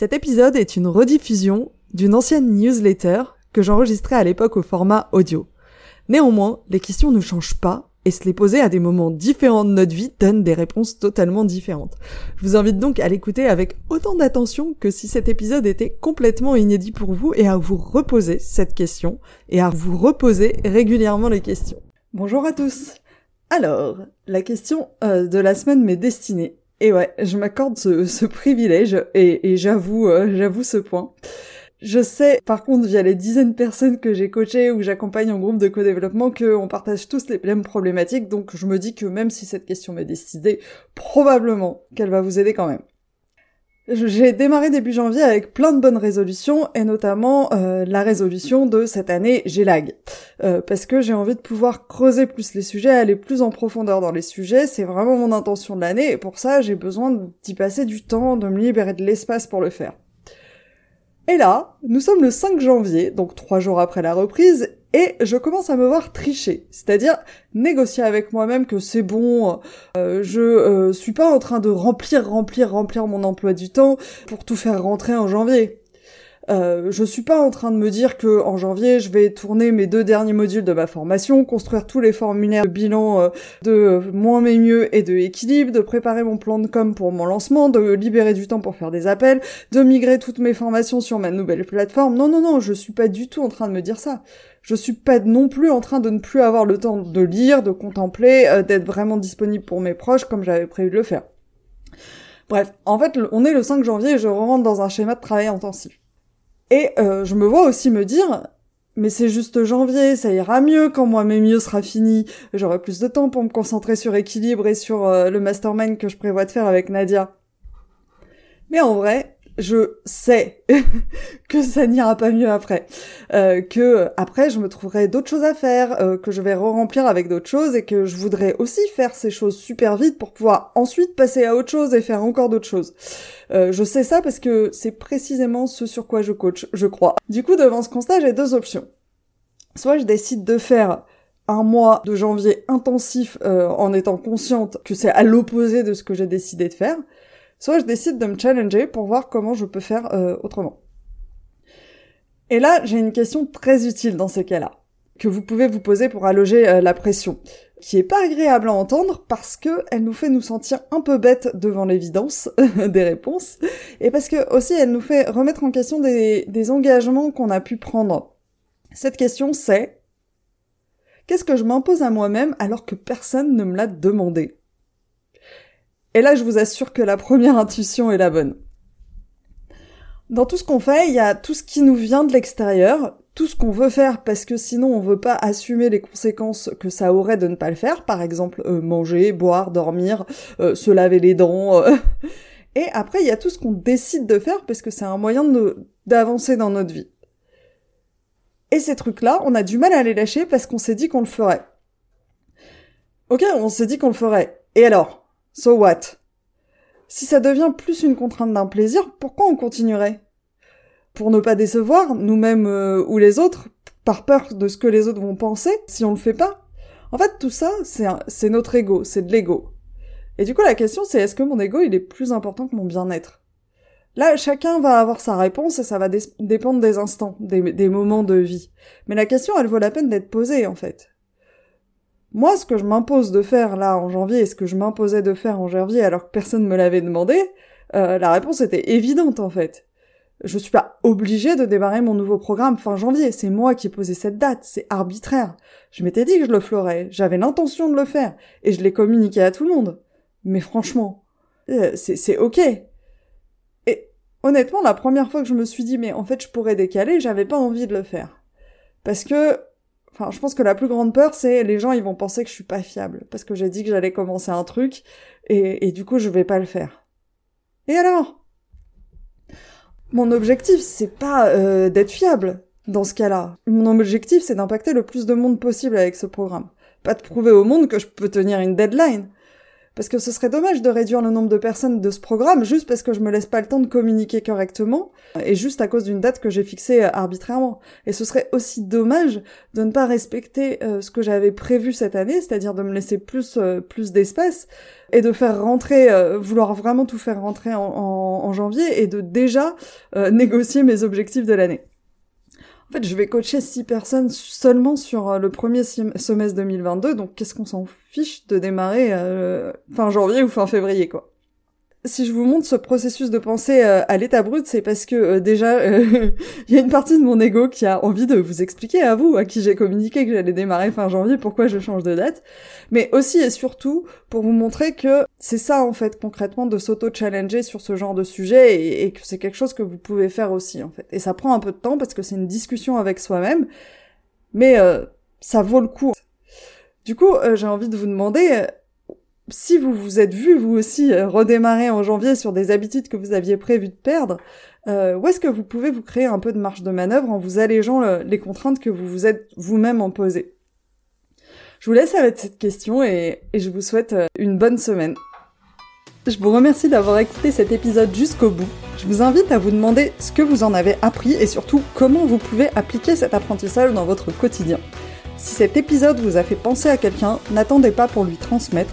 Cet épisode est une rediffusion d'une ancienne newsletter que j'enregistrais à l'époque au format audio. Néanmoins, les questions ne changent pas et se les poser à des moments différents de notre vie donne des réponses totalement différentes. Je vous invite donc à l'écouter avec autant d'attention que si cet épisode était complètement inédit pour vous et à vous reposer cette question et à vous reposer régulièrement les questions. Bonjour à tous. Alors, la question euh, de la semaine m'est destinée et ouais, je m'accorde ce, privilège et, j'avoue, euh, j'avoue ce point. Je sais, par contre, via les dizaines de personnes que j'ai coachées ou j'accompagne en groupe de co-développement, qu'on partage tous les mêmes problématiques, donc je me dis que même si cette question m'est décidée, probablement qu'elle va vous aider quand même. J'ai démarré début janvier avec plein de bonnes résolutions et notamment euh, la résolution de cette année j'ai lag euh, parce que j'ai envie de pouvoir creuser plus les sujets, aller plus en profondeur dans les sujets, c'est vraiment mon intention de l'année et pour ça j'ai besoin d'y passer du temps, de me libérer de l'espace pour le faire. Et là, nous sommes le 5 janvier, donc trois jours après la reprise, et je commence à me voir tricher, c'est-à-dire négocier avec moi-même que c'est bon, euh, je euh, suis pas en train de remplir, remplir, remplir mon emploi du temps pour tout faire rentrer en janvier. Euh, je suis pas en train de me dire que en janvier je vais tourner mes deux derniers modules de ma formation, construire tous les formulaires de bilan euh, de moins mais mieux et de équilibre, de préparer mon plan de com pour mon lancement, de libérer du temps pour faire des appels, de migrer toutes mes formations sur ma nouvelle plateforme. Non non non, je suis pas du tout en train de me dire ça. Je suis pas non plus en train de ne plus avoir le temps de lire, de contempler, euh, d'être vraiment disponible pour mes proches comme j'avais prévu de le faire. Bref, en fait, on est le 5 janvier et je rentre dans un schéma de travail intensif. Et euh, je me vois aussi me dire, mais c'est juste janvier, ça ira mieux quand moi mes mieux sera fini, j'aurai plus de temps pour me concentrer sur équilibre et sur euh, le mastermind que je prévois de faire avec Nadia. Mais en vrai, je sais que ça n'ira pas mieux après, euh, que après je me trouverai d'autres choses à faire, euh, que je vais re-remplir avec d'autres choses et que je voudrais aussi faire ces choses super vite pour pouvoir ensuite passer à autre chose et faire encore d'autres choses. Euh, je sais ça parce que c'est précisément ce sur quoi je coach, je crois. Du coup, devant ce constat, j'ai deux options. Soit je décide de faire un mois de janvier intensif en étant consciente que c'est à l'opposé de ce que j'ai décidé de faire, soit je décide de me challenger pour voir comment je peux faire euh, autrement. Et là, j'ai une question très utile dans ces cas-là, que vous pouvez vous poser pour alloger euh, la pression, qui est pas agréable à entendre parce que elle nous fait nous sentir un peu bêtes devant l'évidence des réponses, et parce que aussi elle nous fait remettre en question des, des engagements qu'on a pu prendre. Cette question c'est qu'est-ce que je m'impose à moi-même alors que personne ne me l'a demandé? Et là, je vous assure que la première intuition est la bonne. Dans tout ce qu'on fait, il y a tout ce qui nous vient de l'extérieur, tout ce qu'on veut faire parce que sinon on veut pas assumer les conséquences que ça aurait de ne pas le faire, par exemple euh, manger, boire, dormir, euh, se laver les dents. Euh. Et après, il y a tout ce qu'on décide de faire parce que c'est un moyen d'avancer dans notre vie. Et ces trucs-là, on a du mal à les lâcher parce qu'on s'est dit qu'on le ferait. Ok, on s'est dit qu'on le ferait. Et alors? So what? Si ça devient plus une contrainte d'un plaisir, pourquoi on continuerait? Pour ne pas décevoir nous-mêmes euh, ou les autres, par peur de ce que les autres vont penser si on le fait pas En fait, tout ça, c'est notre ego, c'est de l'ego. Et du coup, la question, c'est est-ce que mon ego, il est plus important que mon bien-être? Là, chacun va avoir sa réponse et ça va dépendre des instants, des moments de vie. Mais la question, elle vaut la peine d'être posée, en fait. Moi, ce que je m'impose de faire là en janvier et ce que je m'imposais de faire en janvier alors que personne ne me l'avait demandé, euh, la réponse était évidente en fait. Je suis pas obligée de démarrer mon nouveau programme fin janvier. C'est moi qui ai posé cette date. C'est arbitraire. Je m'étais dit que je le ferais. J'avais l'intention de le faire. Et je l'ai communiqué à tout le monde. Mais franchement, euh, c'est ok. Et honnêtement, la première fois que je me suis dit, mais en fait, je pourrais décaler, j'avais pas envie de le faire. Parce que, enfin, je pense que la plus grande peur, c'est les gens, ils vont penser que je suis pas fiable. Parce que j'ai dit que j'allais commencer un truc. Et, du coup, je vais pas le faire. Et alors? Mon objectif, c'est pas euh, d'être fiable dans ce cas-là. Mon objectif, c'est d'impacter le plus de monde possible avec ce programme. Pas de prouver au monde que je peux tenir une deadline. Parce que ce serait dommage de réduire le nombre de personnes de ce programme juste parce que je me laisse pas le temps de communiquer correctement et juste à cause d'une date que j'ai fixée euh, arbitrairement. Et ce serait aussi dommage de ne pas respecter euh, ce que j'avais prévu cette année, c'est-à-dire de me laisser plus plus d'espace et de faire rentrer, euh, vouloir vraiment tout faire rentrer en, janvier et de déjà euh, négocier mes objectifs de l'année. En fait, je vais coacher six personnes seulement sur euh, le premier semestre 2022, donc qu'est-ce qu'on s'en fiche de démarrer fin janvier ou fin février, quoi si je vous montre ce processus de pensée euh, à l'état brut, c'est parce que euh, déjà, euh, il y a une partie de mon ego qui a envie de vous expliquer à vous, à qui j'ai communiqué que j'allais démarrer fin janvier, pourquoi je change de date, mais aussi et surtout pour vous montrer que c'est ça en fait concrètement de s'auto-challenger sur ce genre de sujet et, et que c'est quelque chose que vous pouvez faire aussi en fait. Et ça prend un peu de temps parce que c'est une discussion avec soi-même, mais ça vaut le coup. Du coup, j'ai envie de vous demander si vous vous êtes vu vous aussi euh, redémarrer en janvier sur des habitudes que vous aviez prévu de perdre, euh, où est-ce que vous pouvez vous créer un peu de marge de manœuvre en vous allégeant les contraintes que vous vous êtes vous-même imposées? Je vous laisse avec cette question et, je vous souhaite euh, une bonne semaine. Je vous remercie d'avoir écouté cet épisode jusqu'au bout. Je vous invite à vous demander ce que vous en avez appris et surtout comment vous pouvez appliquer cet apprentissage dans votre quotidien. Si cet épisode vous a fait penser à quelqu'un, n'attendez pas pour lui transmettre